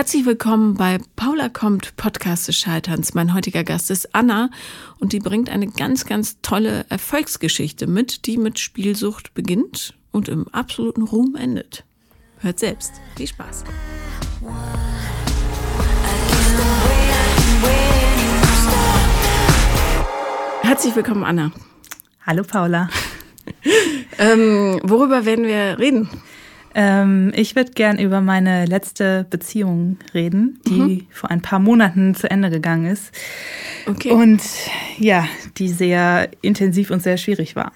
Herzlich willkommen bei Paula kommt, Podcast des Scheiterns. Mein heutiger Gast ist Anna und die bringt eine ganz, ganz tolle Erfolgsgeschichte mit, die mit Spielsucht beginnt und im absoluten Ruhm endet. Hört selbst. Viel Spaß. Herzlich willkommen, Anna. Hallo, Paula. ähm, worüber werden wir reden? Ähm, ich würde gern über meine letzte Beziehung reden, die mhm. vor ein paar Monaten zu Ende gegangen ist. Okay. Und ja, die sehr intensiv und sehr schwierig war.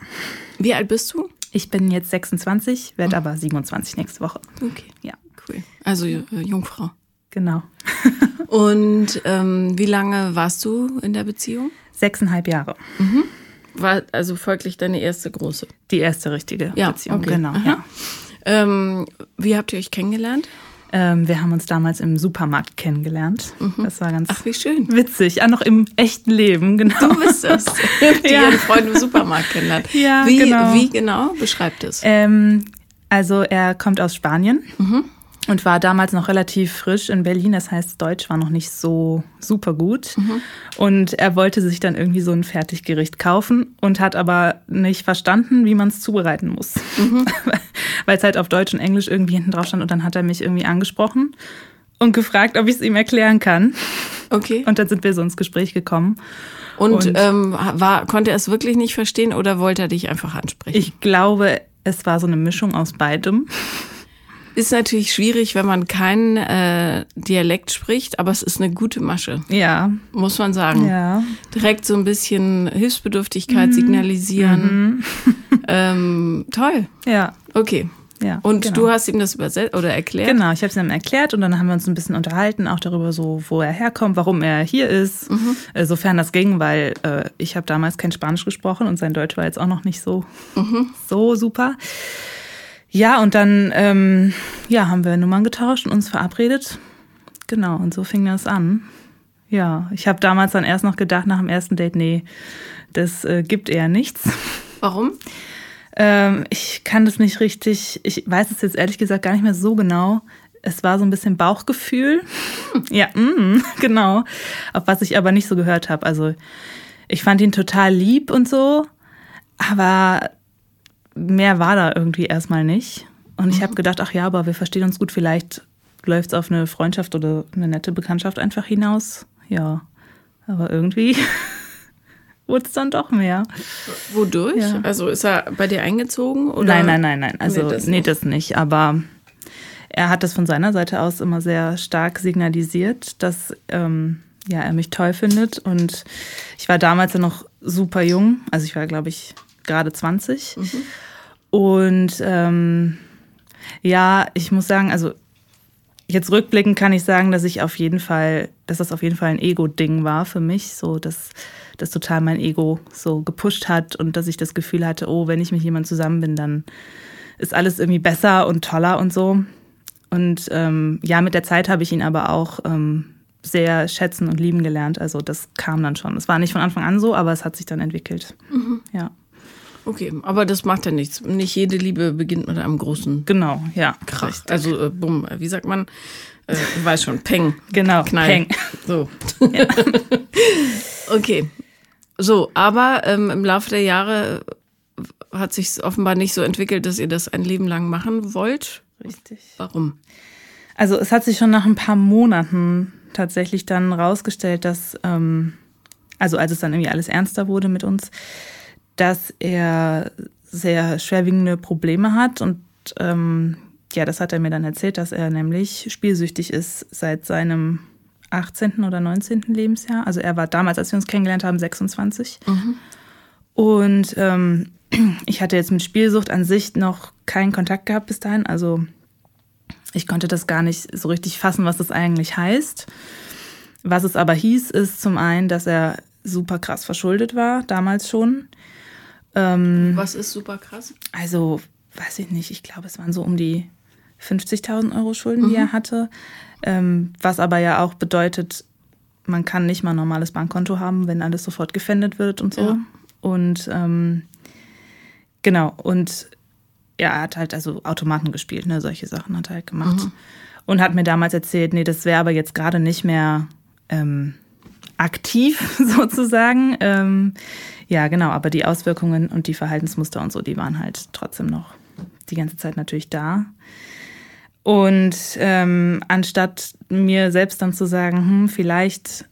Wie alt bist du? Ich bin jetzt 26, werde mhm. aber 27 nächste Woche. Okay. Ja. Cool. Also äh, Jungfrau. Genau. und ähm, wie lange warst du in der Beziehung? Sechseinhalb Jahre. Mhm. War also folglich deine erste große? Die erste richtige ja, Beziehung, okay. genau. Ja. Ähm, wie habt ihr euch kennengelernt? Ähm, wir haben uns damals im Supermarkt kennengelernt. Mhm. Das war ganz Ach, wie schön. witzig. Auch noch im echten Leben, genau. Du bist das, die ja. ihren Freund im Supermarkt kennenlernt. Ja, wie, genau. Wie genau? Beschreibt es. Ähm, also er kommt aus Spanien. Mhm und war damals noch relativ frisch in Berlin. Das heißt, Deutsch war noch nicht so super gut. Mhm. Und er wollte sich dann irgendwie so ein Fertiggericht kaufen und hat aber nicht verstanden, wie man es zubereiten muss. Mhm. Weil es halt auf Deutsch und Englisch irgendwie hinten drauf stand. Und dann hat er mich irgendwie angesprochen und gefragt, ob ich es ihm erklären kann. Okay. Und dann sind wir so ins Gespräch gekommen. Und, und ähm, war, konnte er es wirklich nicht verstehen oder wollte er dich einfach ansprechen? Ich glaube, es war so eine Mischung aus beidem. Ist natürlich schwierig, wenn man keinen äh, Dialekt spricht, aber es ist eine gute Masche. Ja. Muss man sagen. Ja. Direkt so ein bisschen Hilfsbedürftigkeit mhm. signalisieren. Mhm. ähm, toll. Ja. Okay. Ja, und genau. du hast ihm das übersetzt oder erklärt? Genau, ich habe es ihm erklärt und dann haben wir uns ein bisschen unterhalten, auch darüber, so, wo er herkommt, warum er hier ist, mhm. äh, sofern das ging, weil äh, ich habe damals kein Spanisch gesprochen und sein Deutsch war jetzt auch noch nicht so, mhm. so super. Ja, und dann ähm, ja, haben wir Nummern getauscht und uns verabredet. Genau, und so fing das an. Ja, ich habe damals dann erst noch gedacht, nach dem ersten Date, nee, das äh, gibt eher nichts. Warum? Ähm, ich kann das nicht richtig, ich weiß es jetzt ehrlich gesagt gar nicht mehr so genau. Es war so ein bisschen Bauchgefühl. Hm. Ja, mm, genau. Auf was ich aber nicht so gehört habe. Also ich fand ihn total lieb und so, aber mehr war da irgendwie erstmal nicht. Und ich mhm. habe gedacht, ach ja, aber wir verstehen uns gut, vielleicht läuft es auf eine Freundschaft oder eine nette Bekanntschaft einfach hinaus. Ja, aber irgendwie wurde es dann doch mehr. Wodurch? Ja. Also ist er bei dir eingezogen? Oder? Nein, nein, nein, nein. Also Nee, das nee, nicht. das nicht. Aber er hat das von seiner Seite aus immer sehr stark signalisiert, dass ähm, ja, er mich toll findet. Und ich war damals ja noch super jung. Also ich war, glaube ich, gerade 20. Mhm. Und ähm, ja, ich muss sagen, also jetzt rückblickend kann ich sagen, dass ich auf jeden Fall, dass das auf jeden Fall ein Ego-Ding war für mich, so dass das total mein Ego so gepusht hat und dass ich das Gefühl hatte, oh, wenn ich mit jemandem zusammen bin, dann ist alles irgendwie besser und toller und so. Und ähm, ja, mit der Zeit habe ich ihn aber auch ähm, sehr schätzen und lieben gelernt. Also das kam dann schon. Es war nicht von Anfang an so, aber es hat sich dann entwickelt. Mhm. Ja. Okay, aber das macht ja nichts. Nicht jede Liebe beginnt mit einem großen Genau, ja. Krach. richtig. Also, äh, bumm, wie sagt man? Äh, weiß schon, Peng. genau, Knall. Peng. So. okay. So, aber ähm, im Laufe der Jahre hat sich offenbar nicht so entwickelt, dass ihr das ein Leben lang machen wollt. Richtig. Warum? Also es hat sich schon nach ein paar Monaten tatsächlich dann rausgestellt, dass, ähm, also als es dann irgendwie alles ernster wurde mit uns, dass er sehr schwerwiegende Probleme hat und ähm, ja, das hat er mir dann erzählt, dass er nämlich spielsüchtig ist seit seinem 18. oder 19. Lebensjahr. Also er war damals, als wir uns kennengelernt haben, 26. Mhm. Und ähm, ich hatte jetzt mit Spielsucht an sich noch keinen Kontakt gehabt bis dahin. Also ich konnte das gar nicht so richtig fassen, was das eigentlich heißt. Was es aber hieß, ist zum einen, dass er super krass verschuldet war, damals schon. Ähm, Was ist super krass? also, weiß ich nicht, ich glaube, es waren so um die 50.000 Euro Schulden, die Mhm. er hatte. Ähm, was aber ja auch bedeutet, man kann nicht mal ein normales Bankkonto haben, wenn alles sofort gefändet wird und so. Ja. Und ähm, genau, und ja, er hat halt also Automaten gespielt, ne, solche Sachen hat er halt gemacht. Mhm. Und hat mir damals erzählt, nee, das wäre aber jetzt gerade nicht mehr ähm, aktiv sozusagen. Ähm, ja, genau, aber die Auswirkungen und die Verhaltensmuster und so, die waren halt trotzdem noch die ganze Zeit natürlich da. Und ähm, anstatt mir selbst dann zu sagen, hm, vielleicht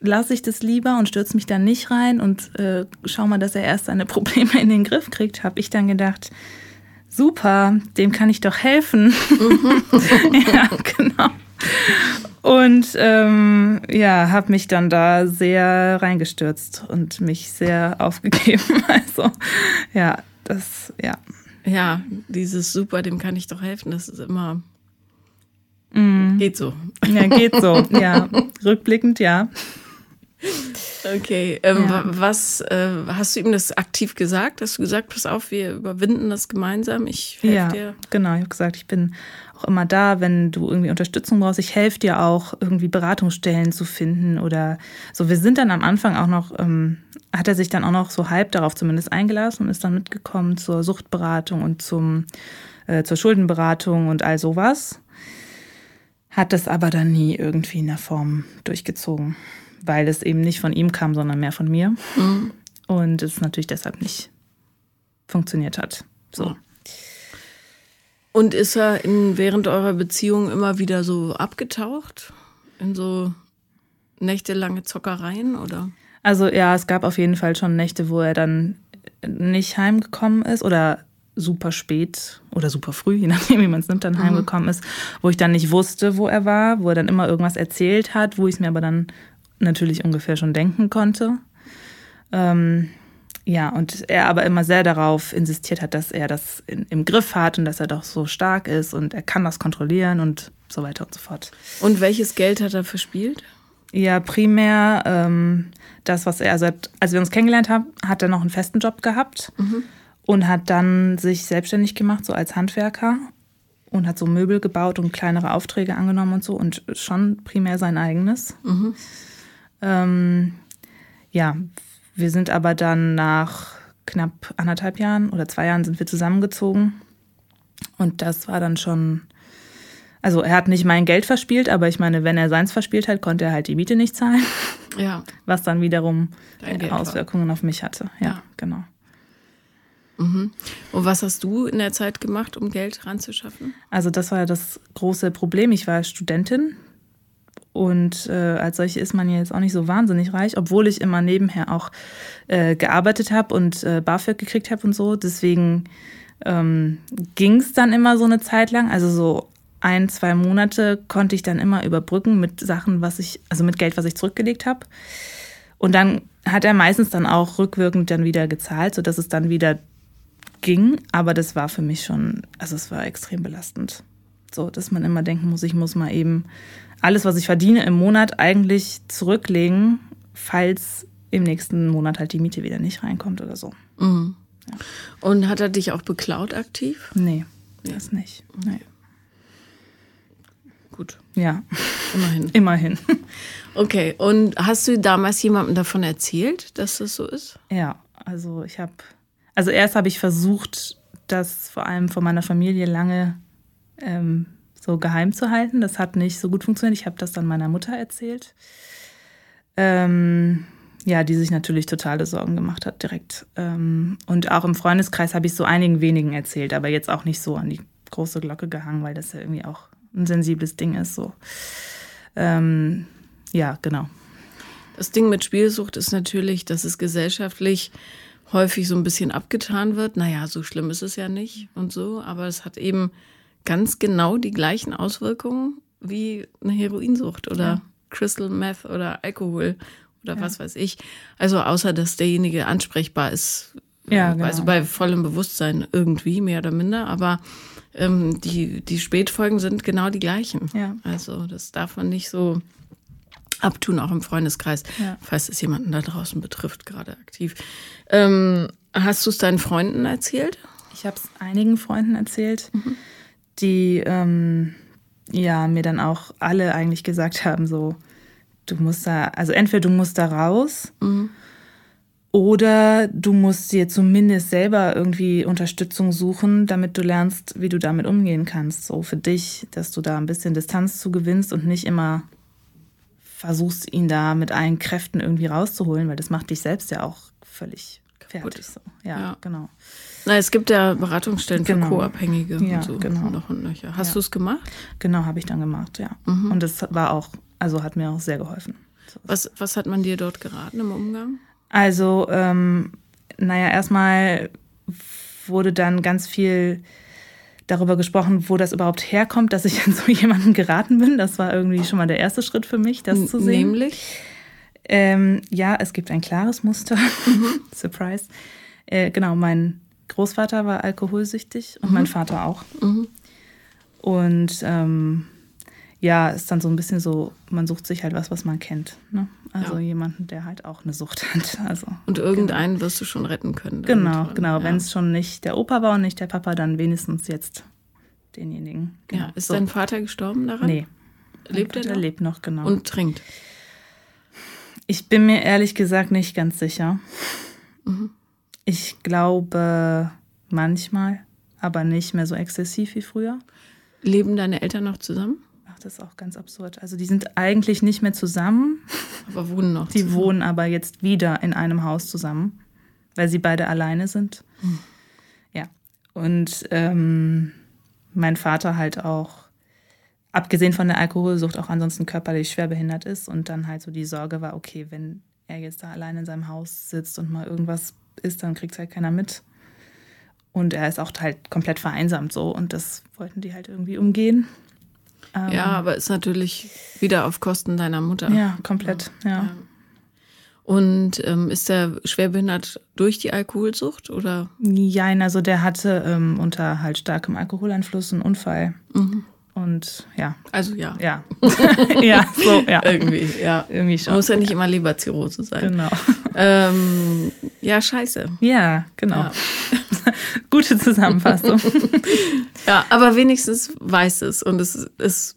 lasse ich das lieber und stürze mich dann nicht rein und äh, schau mal, dass er erst seine Probleme in den Griff kriegt, habe ich dann gedacht, super, dem kann ich doch helfen. Mhm. ja, genau. Und ähm, ja, habe mich dann da sehr reingestürzt und mich sehr aufgegeben. Also ja, das, ja. Ja, dieses super, dem kann ich doch helfen, das ist immer. Mm. Geht so. Ja, geht so, ja. Rückblickend, ja. Okay, ähm, ja. was äh, hast du ihm das aktiv gesagt? Hast du gesagt, pass auf, wir überwinden das gemeinsam? Ich helfe ja, dir. Genau, ich habe gesagt, ich bin auch immer da, wenn du irgendwie Unterstützung brauchst. Ich helfe dir auch, irgendwie Beratungsstellen zu finden oder so. Wir sind dann am Anfang auch noch, ähm, hat er sich dann auch noch so halb darauf zumindest eingelassen und ist dann mitgekommen zur Suchtberatung und zum, äh, zur Schuldenberatung und all sowas. Hat das aber dann nie irgendwie in der Form durchgezogen weil es eben nicht von ihm kam, sondern mehr von mir. Mhm. Und es natürlich deshalb nicht funktioniert hat. So. Und ist er in, während eurer Beziehung immer wieder so abgetaucht? In so nächtelange Zockereien oder? Also ja, es gab auf jeden Fall schon Nächte, wo er dann nicht heimgekommen ist oder super spät oder super früh, je nachdem, wie man es nimmt, dann mhm. heimgekommen ist, wo ich dann nicht wusste, wo er war, wo er dann immer irgendwas erzählt hat, wo ich es mir aber dann natürlich ungefähr schon denken konnte. Ähm, ja, und er aber immer sehr darauf insistiert hat, dass er das in, im Griff hat und dass er doch so stark ist und er kann das kontrollieren und so weiter und so fort. Und welches Geld hat er verspielt? Ja, primär ähm, das, was er, also als wir uns kennengelernt haben, hat er noch einen festen Job gehabt mhm. und hat dann sich selbstständig gemacht, so als Handwerker und hat so Möbel gebaut und kleinere Aufträge angenommen und so und schon primär sein eigenes. Mhm. Ähm, ja, wir sind aber dann nach knapp anderthalb Jahren oder zwei Jahren sind wir zusammengezogen. Und das war dann schon, also er hat nicht mein Geld verspielt, aber ich meine, wenn er seins verspielt hat, konnte er halt die Miete nicht zahlen. Ja. Was dann wiederum Auswirkungen war. auf mich hatte. Ja, ja. genau. Mhm. Und was hast du in der Zeit gemacht, um Geld ranzuschaffen? Also das war das große Problem. Ich war Studentin und äh, als solche ist man ja jetzt auch nicht so wahnsinnig reich, obwohl ich immer nebenher auch äh, gearbeitet habe und äh, BAföG gekriegt habe und so. Deswegen ähm, ging es dann immer so eine Zeit lang. Also so ein, zwei Monate konnte ich dann immer überbrücken mit Sachen, was ich, also mit Geld, was ich zurückgelegt habe. Und dann hat er meistens dann auch rückwirkend dann wieder gezahlt, sodass es dann wieder ging. Aber das war für mich schon, also es war extrem belastend. So, dass man immer denken muss, ich muss mal eben alles, was ich verdiene im Monat, eigentlich zurücklegen, falls im nächsten Monat halt die Miete wieder nicht reinkommt oder so. Mhm. Ja. Und hat er dich auch beklaut aktiv? Nee, nee. das nicht. Nee. Gut. Ja. Immerhin. Immerhin. Okay, und hast du damals jemandem davon erzählt, dass das so ist? Ja, also ich habe, also erst habe ich versucht, das vor allem von meiner Familie lange ähm, so geheim zu halten. Das hat nicht so gut funktioniert. Ich habe das dann meiner Mutter erzählt. Ähm, ja, die sich natürlich totale Sorgen gemacht hat direkt. Ähm, und auch im Freundeskreis habe ich so einigen wenigen erzählt, aber jetzt auch nicht so an die große Glocke gehangen, weil das ja irgendwie auch ein sensibles Ding ist. So. Ähm, ja, genau. Das Ding mit Spielsucht ist natürlich, dass es gesellschaftlich häufig so ein bisschen abgetan wird. Naja, so schlimm ist es ja nicht und so, aber es hat eben ganz genau die gleichen Auswirkungen wie eine Heroinsucht oder ja. Crystal Meth oder Alkohol oder ja. was weiß ich. Also außer dass derjenige ansprechbar ist, ja, genau. also bei vollem Bewusstsein irgendwie, mehr oder minder, aber ähm, die, die Spätfolgen sind genau die gleichen. Ja. Also das darf man nicht so abtun, auch im Freundeskreis, ja. falls es jemanden da draußen betrifft, gerade aktiv. Ähm, hast du es deinen Freunden erzählt? Ich habe es einigen Freunden erzählt. Mhm die ähm, ja mir dann auch alle eigentlich gesagt haben, so, du musst da, also entweder du musst da raus mhm. Oder du musst dir zumindest selber irgendwie Unterstützung suchen, damit du lernst, wie du damit umgehen kannst. So für dich, dass du da ein bisschen Distanz zu gewinnst und nicht immer versuchst, ihn da mit allen Kräften irgendwie rauszuholen, weil das macht dich selbst ja auch völlig fertig. So. Ja, Ja. genau. Na, es gibt ja Beratungsstellen Genau. für Co-Abhängige Ja, und so. genau. Noch und nöcher. Hast Ja. du es gemacht? Genau, habe ich dann gemacht, ja. Und das war auch, also hat mir auch sehr geholfen. Was, was hat man dir dort geraten im Umgang? Also, ähm, naja, erstmal wurde dann ganz viel darüber gesprochen, wo das überhaupt herkommt, dass ich an so jemanden geraten bin. Das war irgendwie schon mal der erste Schritt für mich, das zu sehen. Nämlich? Ähm, ja, es gibt ein klares Muster. Surprise. Äh, genau, mein Großvater war alkoholsüchtig und mein Vater auch. Und ähm, ja, ist dann so ein bisschen so, man sucht sich halt was, was man kennt. Ne? Also Ja. jemanden, der halt auch eine Sucht hat. Also Und irgendeinen wirst du schon retten können. genau, genau. Ja. Wenn es schon nicht der Opa war und nicht der Papa, dann wenigstens jetzt denjenigen. Genau. Ja, ist so. dein Vater gestorben daran? Nee. Lebt er noch? lebt noch, genau. Und trinkt. Ich bin mir ehrlich gesagt nicht ganz sicher. Mhm. Ich glaube manchmal, aber nicht mehr so exzessiv wie früher. Leben deine Eltern noch zusammen? Ach, das ist auch ganz absurd. Also die sind eigentlich nicht mehr zusammen. Aber wohnen noch Die zusammen. wohnen aber jetzt wieder in einem Haus zusammen, weil sie beide alleine sind. Hm. Ja. Und ähm, mein Vater halt auch, abgesehen von der Alkoholsucht, auch ansonsten körperlich schwer behindert ist. Und dann halt so die Sorge war, okay, wenn er jetzt da allein in seinem Haus sitzt und mal irgendwas ist, dann kriegt halt keiner mit. Und er ist auch halt komplett vereinsamt so. Und das wollten die halt irgendwie umgehen. Ähm, Ja, aber ist natürlich wieder auf Kosten deiner Mutter. Ja, komplett, ja. Und ähm, ist er schwerbehindert durch die Alkoholsucht oder? Jein, also der hatte ähm, unter halt starkem Alkoholeinfluss einen Unfall. Und ja, Also ja, ja. ja, so, ja. irgendwie, ja. Irgendwie schon. Muss ja nicht immer Leberzirrhose sein. Genau. Ähm, ja, scheiße. Ja, genau. Ja. Gute Zusammenfassung. Ja, aber wenigstens weiß es und es ist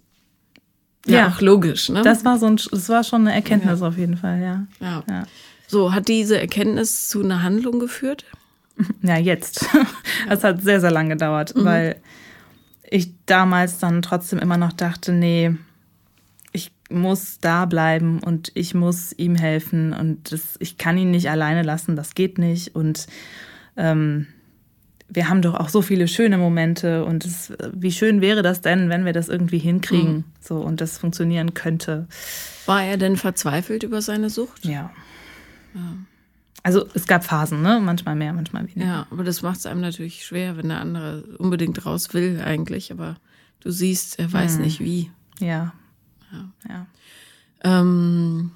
ja, Ja. auch logisch, ne? Das war so ein, das war schon eine Erkenntnis auf jeden Fall, ja. ja. Ja, So, hat diese Erkenntnis zu einer Handlung geführt? ja jetzt. Es hat sehr, sehr lang gedauert, weil ich damals dann trotzdem immer noch dachte, nee, ich muss da bleiben und ich muss ihm helfen und das, ich kann ihn nicht alleine lassen, das geht nicht. Und ähm, wir haben doch auch so viele schöne Momente und es, wie schön wäre das denn, wenn wir das irgendwie hinkriegen so und das funktionieren könnte. War er denn verzweifelt über seine Sucht? Ja. Also es gab Phasen, ne? Manchmal mehr, manchmal weniger. Ja, aber das macht es einem natürlich schwer, wenn der andere unbedingt raus will eigentlich, aber du siehst, er weiß nicht wie. Ja. Ja. Ähm,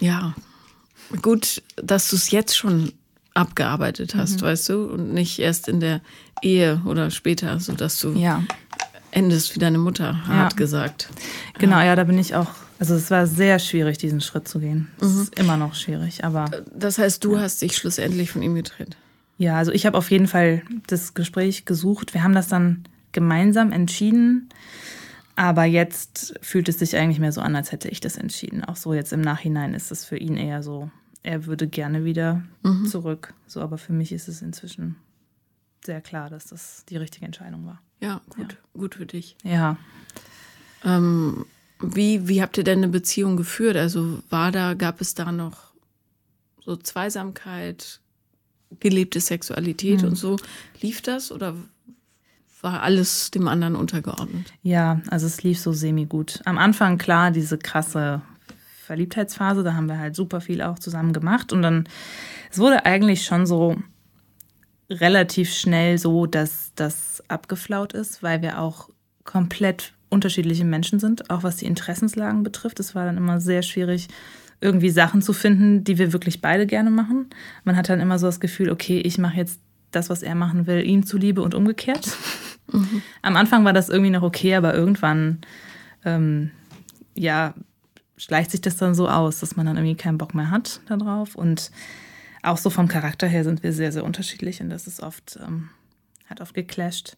ja, gut, dass du es jetzt schon abgearbeitet hast, weißt du, und nicht erst in der Ehe oder später, so dass du Ja. endest wie deine Mutter, hart gesagt. Genau, ja, da bin ich auch. Also es war sehr schwierig, diesen Schritt zu gehen. Es ist immer noch schwierig, aber Das heißt, du hast dich schlussendlich von ihm getrennt. ja, also ich habe auf jeden Fall das Gespräch gesucht. Wir haben das dann gemeinsam entschieden, aber jetzt fühlt es sich eigentlich mehr so an, als hätte ich das entschieden. Auch so jetzt im Nachhinein ist es für ihn eher so, er würde gerne wieder zurück. So, aber für mich ist es inzwischen sehr klar, dass das die richtige Entscheidung war. Ja, gut, gut für dich. Ja. Ähm, wie, wie habt ihr denn eine Beziehung geführt? Also war da, gab es da noch so Zweisamkeit, gelebte Sexualität und so? Lief das oder war alles dem anderen untergeordnet? Ja, also es lief so semi-gut. Am Anfang, klar, diese krasse Verliebtheitsphase, da haben wir halt super viel auch zusammen gemacht. Und dann, es wurde eigentlich schon so relativ schnell so, dass das abgeflaut ist, weil wir auch komplett unterschiedliche Menschen sind, auch was die Interessenslagen betrifft. Es war dann immer sehr schwierig, irgendwie Sachen zu finden, die wir wirklich beide gerne machen. Man hat dann immer so das Gefühl, okay, ich mache jetzt das, was er machen will, ihm zuliebe und umgekehrt. Am Anfang war das irgendwie noch okay, aber irgendwann, ähm, ja, schleicht sich das dann so aus, dass man dann irgendwie keinen Bock mehr hat darauf. Und auch so vom Charakter her sind wir sehr, sehr unterschiedlich und das ist oft, ähm, hat oft geclasht.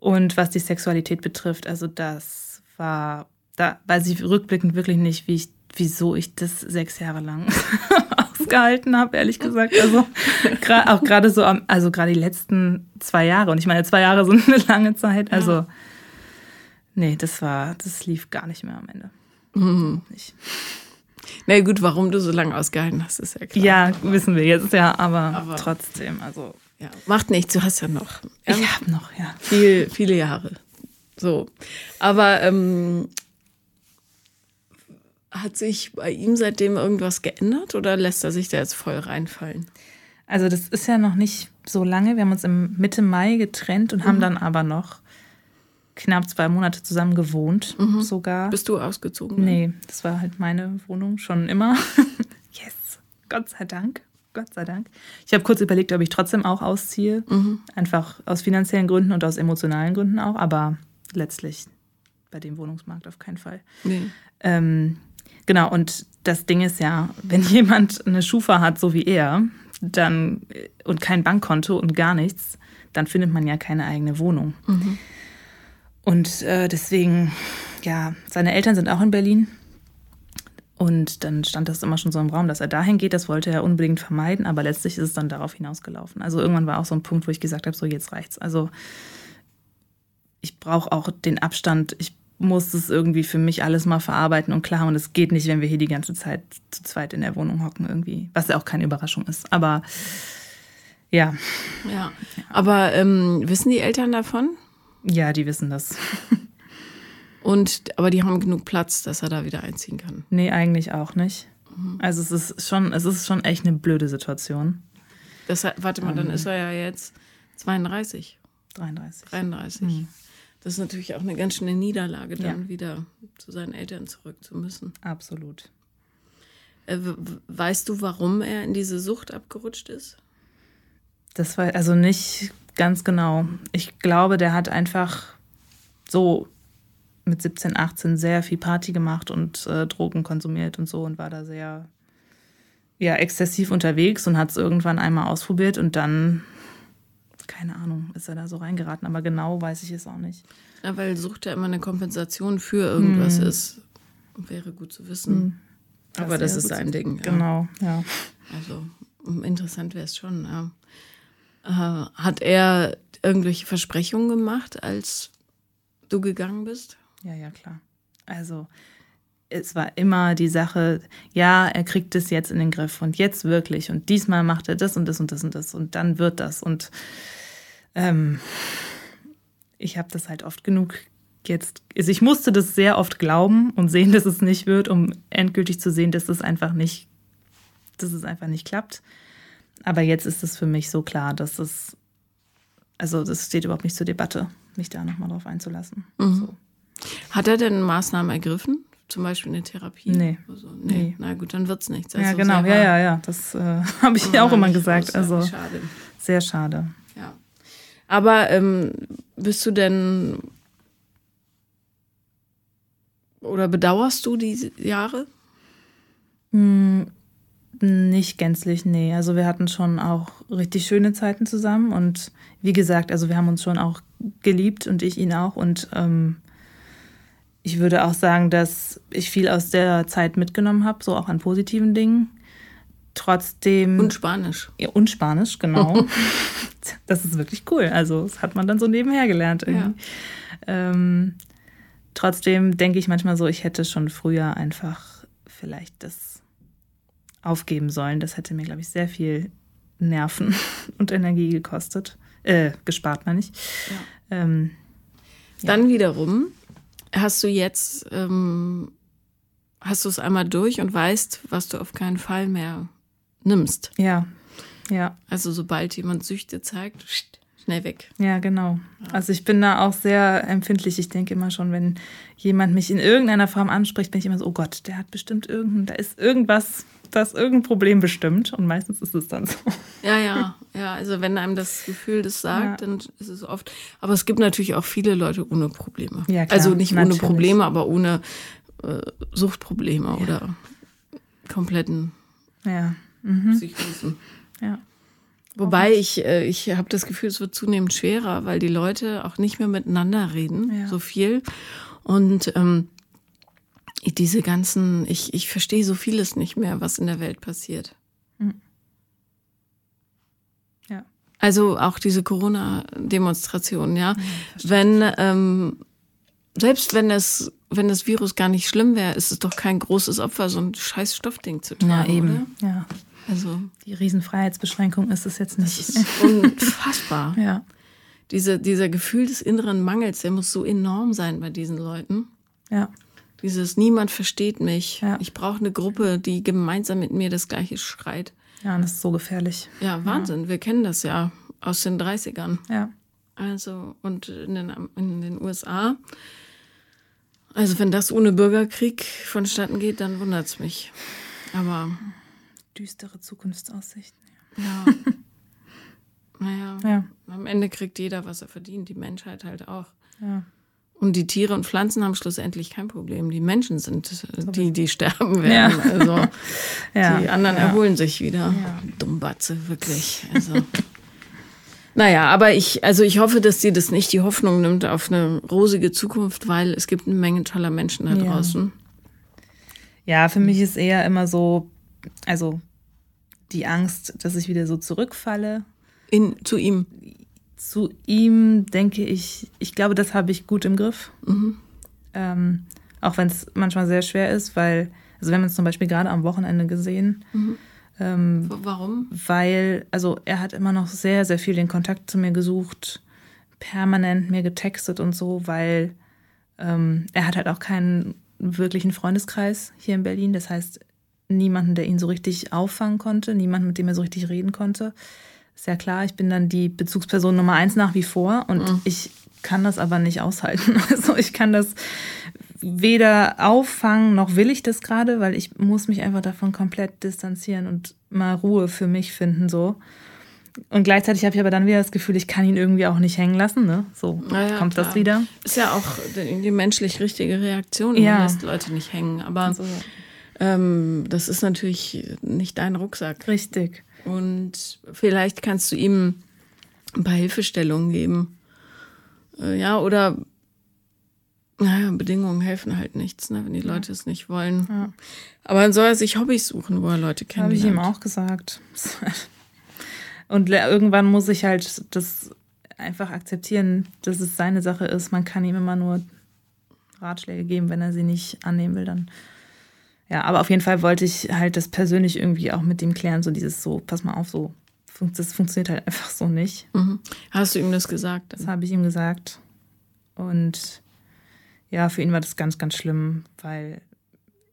Und was die Sexualität betrifft, also das war, da weiß ich rückblickend wirklich nicht, wie ich wieso ich das sechs Jahre lang ausgehalten habe, ehrlich gesagt. Also auch gerade so, also gerade die letzten zwei Jahre. Und ich meine, zwei Jahre sind eine lange Zeit. Also ja. nee, das war, das lief gar nicht mehr am Ende. Mhm. Nicht. Na gut, warum du so lange ausgehalten hast, ist ja klar. Ja, wissen wir jetzt, ja, aber, aber trotzdem, also. Ja, macht nichts, du hast ja noch. Ja, ich habe noch, ja. Viel, viele Jahre. So. Aber ähm, hat sich bei ihm seitdem irgendwas geändert oder lässt er sich da jetzt voll reinfallen? Also, das ist ja noch nicht so lange. Wir haben uns im Mitte Mai getrennt und mhm. haben dann aber noch knapp zwei Monate zusammen gewohnt, mhm. sogar. Bist du ausgezogen? Nee, das war halt meine Wohnung schon immer. yes, Gott sei Dank. Gott sei Dank. Ich habe kurz überlegt, ob ich trotzdem auch ausziehe. Mhm. Einfach aus finanziellen Gründen und aus emotionalen Gründen auch, aber letztlich bei dem Wohnungsmarkt auf keinen Fall. Nee. Ähm, genau, und das Ding ist ja, wenn jemand eine Schufa hat, so wie er, dann und kein Bankkonto und gar nichts, dann findet man ja keine eigene Wohnung. Mhm. Und äh, deswegen, ja, seine Eltern sind auch in Berlin. Und dann stand das immer schon so im Raum, dass er dahin geht. Das wollte er unbedingt vermeiden, aber letztlich ist es dann darauf hinausgelaufen. Also irgendwann war auch so ein Punkt, wo ich gesagt habe, so jetzt reicht's. Also ich brauche auch den Abstand. Ich muss es irgendwie für mich alles mal verarbeiten und klar. Und es geht nicht, wenn wir hier die ganze Zeit zu zweit in der Wohnung hocken irgendwie. Was ja auch keine Überraschung ist. Aber ja. Ja. Aber ähm, wissen die Eltern davon? Ja, die wissen das. Und, aber die haben genug Platz, dass er da wieder einziehen kann. Nee, eigentlich auch nicht. Mhm. Also es ist schon, es ist schon echt eine blöde Situation. Das, warte mal, dann ähm. ist er ja jetzt 32. 33. 33. Mhm. Das ist natürlich auch eine ganz schöne Niederlage, dann ja. wieder zu seinen Eltern zurück zu müssen. Absolut. Äh, weißt du, warum er in diese Sucht abgerutscht ist? Das war also nicht ganz genau. Ich glaube, der hat einfach so mit 17, 18 sehr viel Party gemacht und äh, Drogen konsumiert und so und war da sehr ja, exzessiv unterwegs und hat es irgendwann einmal ausprobiert und dann, keine Ahnung, ist er da so reingeraten. Aber genau weiß ich es auch nicht. Ja, weil Sucht ja immer eine Kompensation für irgendwas hm. ist. Wäre gut zu wissen. Hm. Das Aber das ist sein Ding. Ja. Genau, ja. Also interessant wäre es schon, ja. Äh, hat er irgendwelche Versprechungen gemacht, als du gegangen bist? Ja, ja, klar. Also es war immer die Sache, ja, er kriegt es jetzt in den Griff und jetzt wirklich und diesmal macht er das und das und das und das und dann wird das und ähm, ich habe das halt oft genug jetzt, also ich musste das sehr oft glauben und sehen, dass es nicht wird, um endgültig zu sehen, dass es einfach nicht, dass es einfach nicht klappt. Aber jetzt ist es für mich so klar, dass es, also das steht überhaupt nicht zur Debatte, mich da nochmal drauf einzulassen. Mhm. So. Hat er denn Maßnahmen ergriffen? Zum Beispiel eine Therapie? Nee. So? nee. nee. Na gut, dann wird es nichts. Also ja, genau. Ja, ja, ja. Das äh, habe ich ja auch immer gesagt. Also schade. sehr schade. Ja. Aber ähm, bist du denn oder bedauerst du die Jahre? Hm, nicht gänzlich, nee. Also wir hatten schon auch richtig schöne Zeiten zusammen und wie gesagt, also wir haben uns schon auch geliebt und ich ihn auch und ähm, ich würde auch sagen, dass ich viel aus der Zeit mitgenommen habe, so auch an positiven Dingen. Trotzdem. Und Spanisch. Ja, und Spanisch, genau. das ist wirklich cool. Also, das hat man dann so nebenher gelernt irgendwie. Ja. Ähm, trotzdem denke ich manchmal so, ich hätte schon früher einfach vielleicht das aufgeben sollen. Das hätte mir, glaube ich, sehr viel Nerven und Energie gekostet. Äh, gespart, meine ich. Ja. Ähm, dann wiederum hast du jetzt, ähm, hast du es einmal durch und weißt, was du auf keinen Fall mehr nimmst. Ja, ja. Also sobald jemand Süchte zeigt, schnell weg. Ja, genau. Also ich bin da auch sehr empfindlich. Ich denke immer schon, wenn jemand mich in irgendeiner Form anspricht, bin ich immer so, oh Gott, der hat bestimmt irgendein, da ist irgendwas, das irgendein Problem bestimmt. Und meistens ist es dann so. Ja, ja, ja. Also wenn einem das Gefühl das sagt, ja. dann ist es oft. Aber es gibt natürlich auch viele Leute ohne Probleme. Ja, klar, also nicht natürlich. ohne Probleme, aber ohne äh, Suchtprobleme ja. oder kompletten ja. Mhm. Psychosen. Ja. Wobei ich, äh, ich habe das Gefühl, es wird zunehmend schwerer, weil die Leute auch nicht mehr miteinander reden, ja. so viel. Und ähm, diese ganzen, ich, ich verstehe so vieles nicht mehr, was in der Welt passiert. Mhm. Ja. Also auch diese Corona-Demonstrationen, ja. wenn, ähm, selbst wenn das, wenn das Virus gar nicht schlimm wäre, ist es doch kein großes Opfer, so ein scheiß Stoffding zu tragen. Ja, eben. Oder? Ja. Also, Die Riesenfreiheitsbeschränkung ist es jetzt nicht. das ist unfassbar. ja. Diese, dieser Gefühl des inneren Mangels, der muss so enorm sein bei diesen Leuten. Ja. Dieses Niemand versteht mich. Ja. Ich brauche eine Gruppe, die gemeinsam mit mir das Gleiche schreit. Ja, und das ist so gefährlich. Ja, Wahnsinn. Wir kennen das ja aus den 30ern. Ja. Also, und in den, in den USA. Also, wenn das ohne Bürgerkrieg vonstatten geht, dann wundert es mich. Aber, Düstere Zukunftsaussichten. ja. naja, Ja. am Ende kriegt jeder, was er verdient. Die Menschheit halt auch. Ja. Und die Tiere und Pflanzen haben schlussendlich kein Problem. Die Menschen sind die, die sterben werden. Ja. Also Ja. die anderen ja. erholen sich wieder. Ja. Dummbatze, wirklich. Also. naja, aber ich, also ich hoffe, dass dir das nicht die Hoffnung nimmt auf eine rosige Zukunft, weil es gibt eine Menge toller Menschen da draußen. Ja, für mich ist eher immer so, also die Angst, dass ich wieder so zurückfalle. In, zu ihm. Zu ihm denke ich, ich glaube, das habe ich gut im Griff. Mhm. Ähm, auch wenn es manchmal sehr schwer ist, weil, also wir haben uns zum Beispiel gerade am Wochenende gesehen, Mhm. ähm, Warum? weil, also er hat immer noch sehr, sehr viel den Kontakt zu mir gesucht, permanent mir getextet und so, weil ähm, er hat halt auch keinen wirklichen Freundeskreis hier in Berlin. Das heißt, niemanden, der ihn so richtig auffangen konnte, niemanden, mit dem er so richtig reden konnte. Ist ja klar, ich bin dann die Bezugsperson Nummer eins nach wie vor und ich kann das aber nicht aushalten. Also ich kann das weder auffangen, noch will ich das gerade, weil ich muss mich einfach davon komplett distanzieren und mal Ruhe für mich finden so. Und gleichzeitig habe ich aber dann wieder das Gefühl, ich kann ihn irgendwie auch nicht hängen lassen. Ne? So Na ja, kommt klar. das wieder. Ist ja auch die, die menschlich richtige Reaktion. Ja. Man lässt Leute nicht hängen. Aber So, ähm, das ist natürlich nicht dein Rucksack. richtig. Und vielleicht kannst du ihm ein paar Hilfestellungen geben. Äh, ja, oder naja, Bedingungen helfen halt nichts, ne, wenn die Leute es nicht wollen. Ja. Aber dann soll er sich Hobbys suchen, wo er Leute kennt. Habe ich ihm auch gesagt. Und irgendwann muss ich halt das einfach akzeptieren, dass es seine Sache ist. Man kann ihm immer nur Ratschläge geben, wenn er sie nicht annehmen will, dann. Ja, aber auf jeden Fall wollte ich halt das persönlich irgendwie auch mit ihm klären, so dieses so, pass mal auf, so, das funktioniert halt einfach so nicht. Mhm. Hast du ihm das gesagt? Das habe ich ihm gesagt. Und ja, für ihn war das ganz, ganz schlimm, weil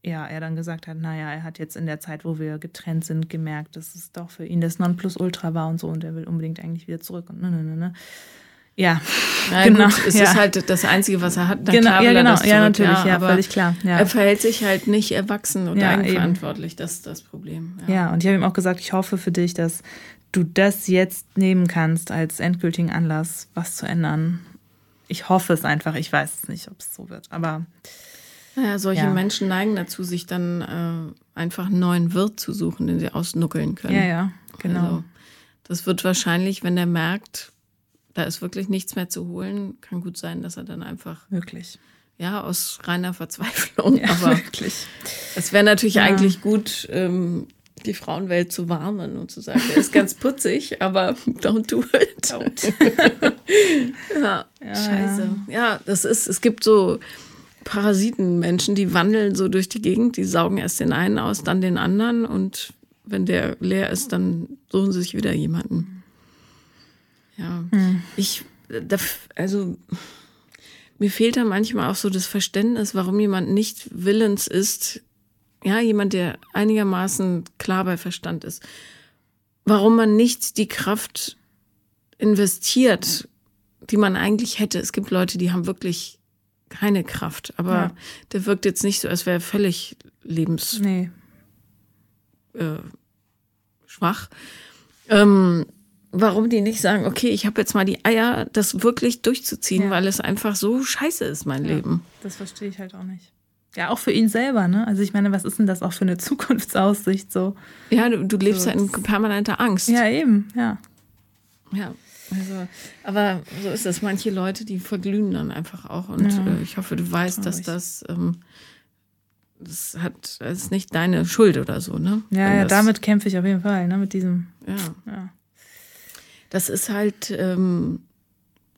ja, er dann gesagt hat, naja, er hat jetzt in der Zeit, wo wir getrennt sind, gemerkt, dass es doch für ihn das Nonplusultra war und so und er will unbedingt eigentlich wieder zurück und ne, ne, ne, ne. Ja, Na genau, gut, es ja. ist halt das Einzige, was er hat. Na genau, klar ja, genau, das ja, natürlich, ja, aber völlig klar. Ja. Er verhält sich halt nicht erwachsen und Ja, eigenverantwortlich. Das ist das Problem. Ja, und ich habe ihm auch gesagt, ich hoffe für dich, dass du das jetzt nehmen kannst als endgültigen Anlass, was zu ändern. Ich hoffe es einfach. Ich weiß es nicht, ob es so wird. Aber Naja, solche Ja. Menschen neigen dazu, sich dann äh, einfach einen neuen Wirt zu suchen, den sie ausnuckeln können. ja, ja, genau. Also, das wird wahrscheinlich, wenn er merkt, da ist wirklich nichts mehr zu holen, kann gut sein, dass er dann einfach, Wirklich. ja, aus reiner Verzweiflung, Ja, aber wirklich. es wäre natürlich Ja. eigentlich gut, ähm, die Frauenwelt zu warnen und zu sagen, er ist ganz putzig, aber don't do it. ja, Ja, scheiße. Ja, das ist, es gibt so Parasitenmenschen, die wandeln so durch die Gegend, die saugen erst den einen aus, dann den anderen und wenn der leer ist, dann suchen sie sich wieder jemanden. Ja, ich, da, also mir fehlt da manchmal auch so das Verständnis, warum jemand nicht willens ist, ja, jemand, der einigermaßen klar bei Verstand ist, warum man nicht die Kraft investiert, die man eigentlich hätte. Es gibt Leute, die haben wirklich keine Kraft, aber Ja. der wirkt jetzt nicht so, als wäre er völlig lebensschwach. Nee. Äh, ähm, warum die nicht sagen, okay, ich habe jetzt mal die Eier, das wirklich durchzuziehen, Ja. weil es einfach so scheiße ist, mein Leben. Das verstehe ich halt auch nicht. Ja, auch für ihn selber, ne? Also ich meine, was ist denn das auch für eine Zukunftsaussicht so? Ja, du, du lebst So, ja in permanenter Angst. Ja, eben, ja. Ja, also, aber so ist das. Manche Leute, die verglühen dann einfach auch. Und Ja. äh, ich hoffe, du weißt, dass das ähm, das hat das ist nicht deine Schuld oder so, ne? Ja, ja, damit kämpfe ich auf jeden Fall, ne, mit diesem. Ja. Ja. Das ist halt, ähm,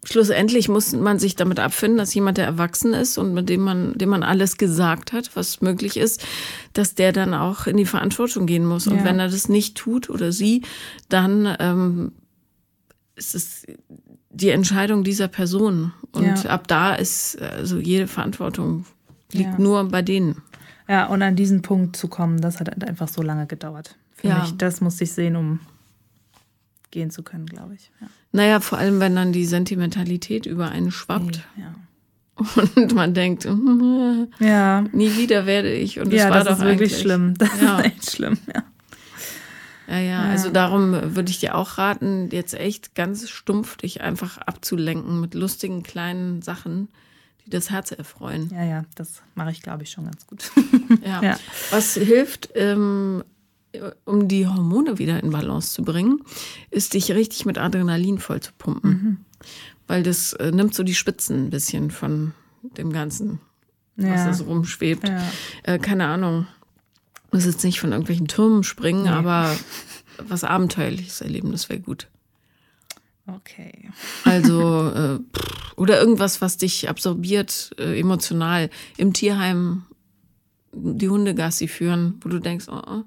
schlussendlich muss man sich damit abfinden, dass jemand, der erwachsen ist und mit dem man, dem man alles gesagt hat, was möglich ist, dass der dann auch in die Verantwortung gehen muss. Und Ja. wenn er das nicht tut oder sie, dann ähm, ist es die Entscheidung dieser Person. Und Ja. ab da ist also jede Verantwortung liegt Ja. nur bei denen. Ja, und an diesen Punkt zu kommen, das hat halt einfach so lange gedauert. Für Ja. mich, das musste ich sehen, um gehen zu können, glaube ich. Ja. Naja, vor allem, wenn dann die Sentimentalität über einen schwappt Ja. und man denkt, Ja, nie wieder werde ich. Und das ja war das doch ist wirklich schlimm. Das Ja. ist echt schlimm, ja. Ja, ja, also darum würde ich dir auch raten, jetzt echt ganz stumpf dich einfach abzulenken mit lustigen kleinen Sachen, die das Herz erfreuen. Ja, ja, das mache ich, glaube ich, schon ganz gut. Ja. Ja. Was hilft, ähm, um die Hormone wieder in Balance zu bringen, ist dich richtig mit Adrenalin voll zu pumpen. Mhm. Weil das äh, nimmt so die Spitzen ein bisschen von dem Ganzen, was Ja. da so rumschwebt. Ja. Äh, keine Ahnung. Muss jetzt nicht von irgendwelchen Türmen springen, Nee. aber was Abenteuerliches erleben, das wäre gut. Okay. Also, äh, oder irgendwas, was dich absorbiert, äh, emotional. Im Tierheim die Hundegassi führen, wo du denkst, oh, oh,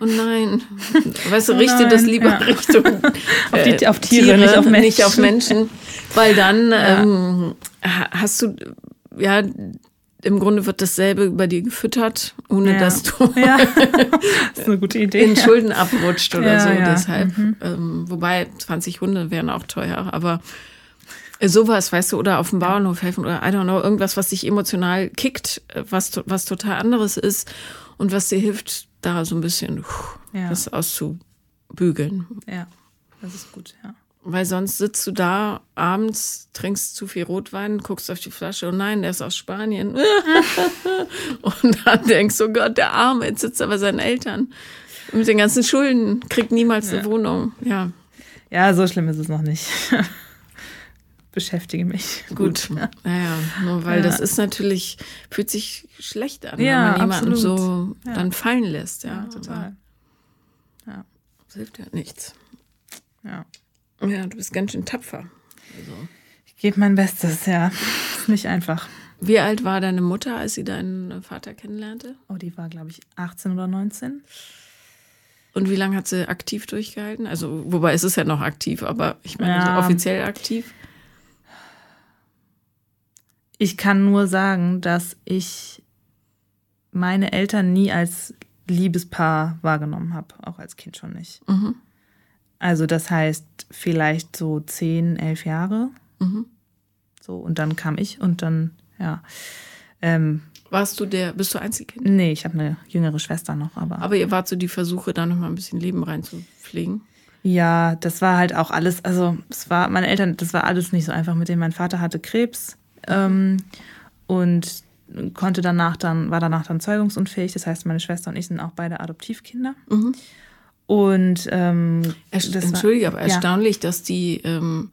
oh nein. Weißt du, Mm. Oh richte das nein, lieber ja. Richtung Auf die- äh, auf Tiere, nicht auf Menschen. Nicht auf Menschen. Weil dann ähm, ha- hast du, ja, im Grunde wird dasselbe über dir gefüttert, ohne Ja. dass du Ja, das ist eine gute Idee. in Schulden abrutscht oder Ja, so. ja. Deshalb, ähm, wobei 20 Hunde wären auch teuer, aber sowas, weißt du, oder auf dem Bauernhof helfen oder I don't know, irgendwas, was dich emotional kickt, äh, was, was total anderes ist und was dir hilft, da so ein bisschen puh, Ja. das auszubügeln. Ja, das ist gut, ja. Weil sonst sitzt du da abends, trinkst zu viel Rotwein, guckst auf die Flasche und nein, der ist aus Spanien. und dann denkst du, oh Gott, der Arme, jetzt sitzt er bei seinen Eltern. Mit den ganzen Schulden, kriegt niemals eine Wohnung. Ja, Ja, so schlimm ist es noch nicht. Beschäftige mich. gut. Naja, nur weil Ja. das ist natürlich, fühlt sich schlecht an, Ja, wenn man jemanden absolut. so Ja. dann fallen lässt. Ja, Ja, total. Ja. Das hilft ja nichts. Ja. Ja, du bist ganz schön tapfer. Also. Ich gebe mein Bestes, ja. Ist nicht einfach. Wie alt war deine Mutter, als sie deinen Vater kennenlernte? Oh, die war, glaube ich, 18 oder 19. Und wie lange hat sie aktiv durchgehalten? Also, wobei es ist ja noch aktiv, aber ich meine, Ja. so offiziell aktiv. Ich kann nur sagen, dass ich meine Eltern nie als Liebespaar wahrgenommen habe, auch als Kind schon nicht. Mhm. Also das heißt vielleicht so 10, 11 Jahre. Mhm. So, und dann kam ich und dann, ja. Ähm, Warst du der, bist du Einzelkind? nee, ich habe eine jüngere Schwester noch, aber. Aber ihr wart so die Versuche, da noch mal ein bisschen Leben reinzupflegen. Ja, das war halt auch alles, also es war, meine Eltern, das war alles nicht so einfach mit dem. Mein Vater hatte Krebs ähm, und konnte danach dann, war danach dann zeugungsunfähig. Das heißt, meine Schwester und ich sind auch beide Adoptivkinder. Mhm. Und ähm, Erst, das war- Entschuldige, aber ja. erstaunlich, dass die ähm,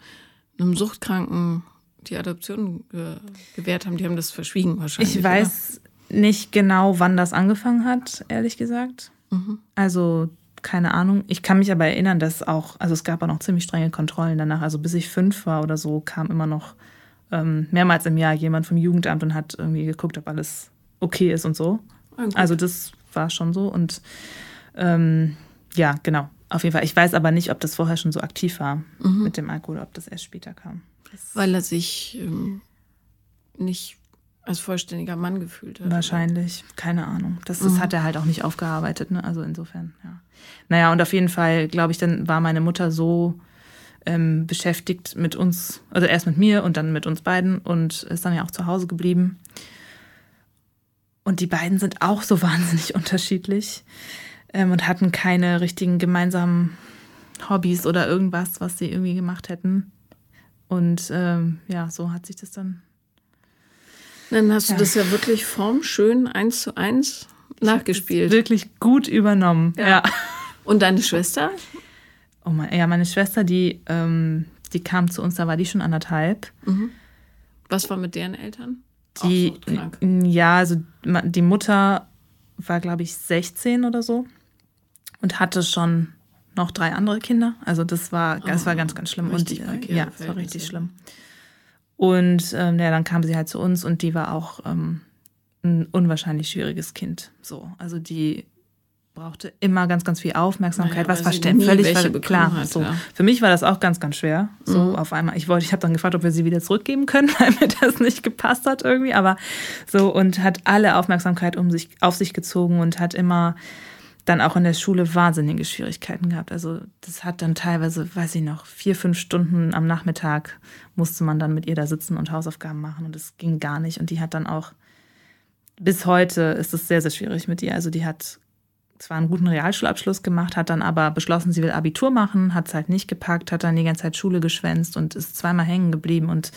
einem Suchtkranken die Adoption ge gewährt haben. Die haben das verschwiegen wahrscheinlich. Ich weiß nicht genau, wann das angefangen hat, ehrlich gesagt. Mhm. Also keine Ahnung. Ich kann mich aber erinnern, dass auch, also es gab auch noch ziemlich strenge Kontrollen danach. Also bis ich fünf war oder so, kam immer noch ähm, mehrmals im Jahr jemand vom Jugendamt und hat irgendwie geguckt, ob alles okay ist und so. Gut. Also das war schon so. Und ähm, ja, genau. Auf jeden Fall. Ich weiß aber nicht, ob das vorher schon so aktiv war Mhm. mit dem Alkohol, ob das erst später kam. Das Weil er sich ähm, nicht als vollständiger Mann gefühlt hat. Wahrscheinlich, keine Ahnung. Das, Mhm. das hat er halt auch nicht aufgearbeitet, ne? Also insofern, ja. Naja, und auf jeden Fall, glaube ich, dann war meine Mutter so ähm, beschäftigt mit uns, also erst mit mir und dann mit uns beiden und ist dann ja auch zu Hause geblieben. Und die beiden sind auch so wahnsinnig unterschiedlich ähm, und hatten keine richtigen gemeinsamen Hobbys oder irgendwas, was sie irgendwie gemacht hätten. Und ähm, ja, so hat sich das dann Dann hast du Ja. das ja wirklich formschön eins zu eins nachgespielt. wirklich gut übernommen. Ja. ja. Und deine Schwester? Oh mein, ja, meine Schwester, die, ähm, die kam zu uns, da war die schon anderthalb. Was war mit deren Eltern? Die, ja, also die Mutter war, glaube ich, 16 oder so und hatte schon noch drei andere Kinder. Also das war, das oh, war ganz, ganz schlimm. Und äh, ja, das war richtig schlimm. Und ähm, ja, dann kam sie halt zu uns und die war auch ähm, ein unwahrscheinlich schwieriges Kind. So, also die brauchte immer ganz, ganz viel Aufmerksamkeit, naja, was verständlich völlig war, klar. Hat, so. Ja. Für mich war das auch ganz, ganz schwer. So mhm. auf einmal. Ich wollte, ich habe dann gefragt, ob wir sie wieder zurückgeben können, weil mir das nicht gepasst hat irgendwie. Aber so und hat alle Aufmerksamkeit um sich auf sich gezogen und hat immer dann auch in der Schule wahnsinnige Schwierigkeiten gehabt. Also das hat dann teilweise, weiß ich noch, vier, fünf Stunden am Nachmittag musste man dann mit ihr da sitzen und Hausaufgaben machen und es ging gar nicht. Und die hat dann auch, bis heute ist es sehr, sehr schwierig mit ihr. Also die hat zwar einen guten Realschulabschluss gemacht, hat dann aber beschlossen, sie will Abitur machen, hat es halt nicht gepackt, hat dann die ganze Zeit Schule geschwänzt und ist zweimal hängen geblieben und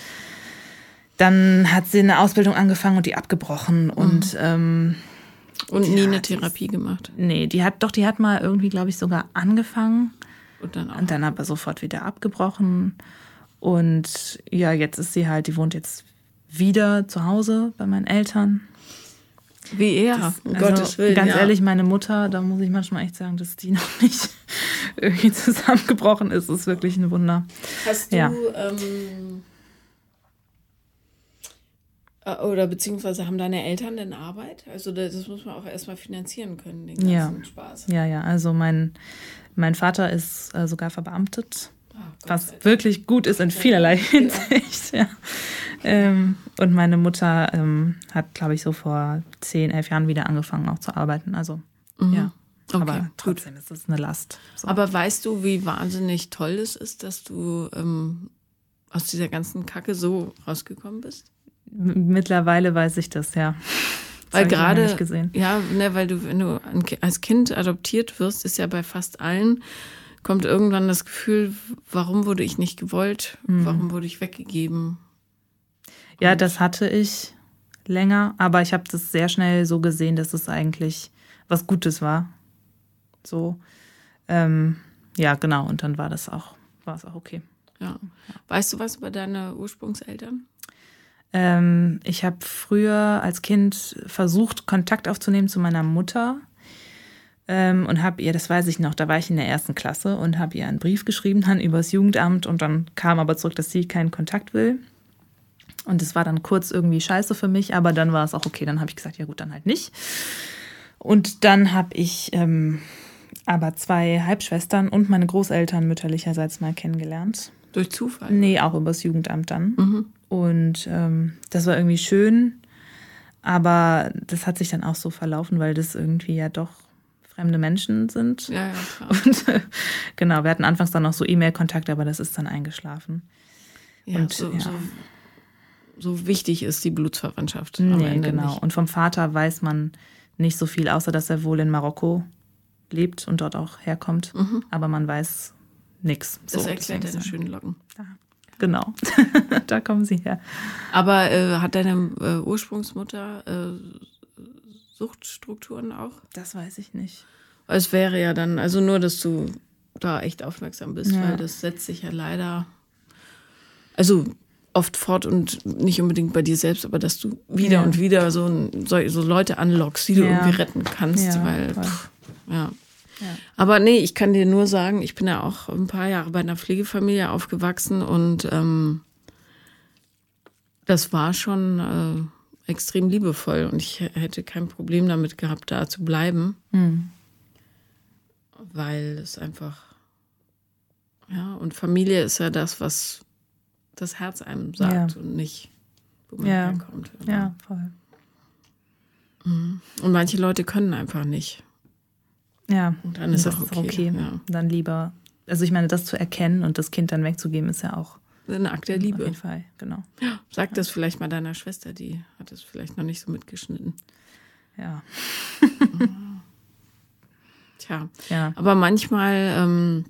dann hat sie eine Ausbildung angefangen und die abgebrochen mhm. und ähm, und nie eine Therapie gemacht. Nee, die hat doch, die hat mal irgendwie, glaube ich, sogar angefangen. Und dann, auch. und dann aber sofort wieder abgebrochen. Und ja, jetzt ist sie halt, die wohnt jetzt wieder zu Hause bei meinen Eltern. Wie er, um also, Gottes Willen. Ganz ja. ehrlich, meine Mutter, da muss ich manchmal echt sagen, dass die noch nicht irgendwie zusammengebrochen ist. Das ist wirklich ein Wunder. Hast du ja. ähm, äh, oder beziehungsweise haben deine Eltern denn Arbeit? Also das muss man auch erstmal finanzieren können, den ganzen ja. Spaß. Ja, ja, also mein, mein Vater ist äh, sogar verbeamtet, oh, was wirklich gut ist in vielerlei Hinsicht. Ja. Ähm, und meine Mutter ähm, hat, glaube ich, so vor zehn, elf Jahren wieder angefangen auch zu arbeiten. Also mhm. ja. Okay, aber trotzdem gut. ist es eine Last. So. Aber weißt du, wie wahnsinnig toll es ist, dass du ähm, aus dieser ganzen Kacke so rausgekommen bist? Mittlerweile weiß ich das, ja. Das weil gerade, ja, ne, weil du, wenn du als Kind adoptiert wirst, ist ja bei fast allen, kommt irgendwann das Gefühl, warum wurde ich nicht gewollt? Mhm. Warum wurde ich weggegeben? Ja, das hatte ich länger, aber ich habe das sehr schnell so gesehen, dass es eigentlich was Gutes war. So, ähm, ja, genau, und dann war das auch, war es auch okay. Ja. Weißt du was über deine Ursprungseltern? Ähm, ich habe früher als Kind versucht, Kontakt aufzunehmen zu meiner Mutter ähm, und habe ihr, das weiß ich noch, da war ich in der ersten Klasse und habe ihr einen Brief geschrieben dann übers Jugendamt und dann kam aber zurück, dass sie keinen Kontakt will. Und es war dann kurz irgendwie scheiße für mich, aber dann war es auch okay. Dann habe ich gesagt, ja gut, dann halt nicht. Und dann habe ich ähm, aber zwei Halbschwestern und meine Großeltern mütterlicherseits mal kennengelernt. Durch Zufall? Nee, auch übers Jugendamt dann. Mhm. Und ähm, das war irgendwie schön, aber das hat sich dann auch so verlaufen, weil das irgendwie ja doch fremde Menschen sind. Ja, ja, klar. Und äh, genau, wir hatten anfangs dann noch so E-Mail-Kontakt, aber das ist dann eingeschlafen. Ja, und, so, ja. so, so, wichtig ist die Blutsverwandtschaft. Nee, genau. Nicht. Und vom Vater weiß man nicht so viel, außer dass er wohl in Marokko lebt und dort auch herkommt. Mhm. Aber man weiß nichts. Das so, erklärt deine schönen Locken. Ja. Genau, da kommen sie her. Aber äh, hat deine äh, Ursprungsmutter äh, Suchtstrukturen auch? Das weiß ich nicht. Es wäre ja dann, also nur, dass du da echt aufmerksam bist, ja. weil das setzt sich ja leider, also oft fort und nicht unbedingt bei dir selbst, aber dass du wieder ja. und wieder so, so, so, Leute anlockst, die du ja. irgendwie retten kannst, weil, pff, ja. Aber nee, ich kann dir nur sagen, ich bin ja auch ein paar Jahre bei einer Pflegefamilie aufgewachsen und ähm, das war schon äh, extrem liebevoll und ich hätte kein Problem damit gehabt, da zu bleiben, mhm. weil es einfach, ja, und Familie ist ja das, was das Herz einem sagt ja. und nicht, wo man ja. herkommt. Ja, voll. Mhm. Und manche Leute können einfach nicht. Ja, und dann ist das okay. okay. Ja. Dann lieber, also ich meine, das zu erkennen und das Kind dann wegzugeben, ist ja auch eine Akt der Liebe. Auf jeden Fall, genau. Sag ja. das vielleicht mal deiner Schwester, die hat es vielleicht noch nicht so mitgeschnitten. Ja. Tja, ja. aber manchmal ähm,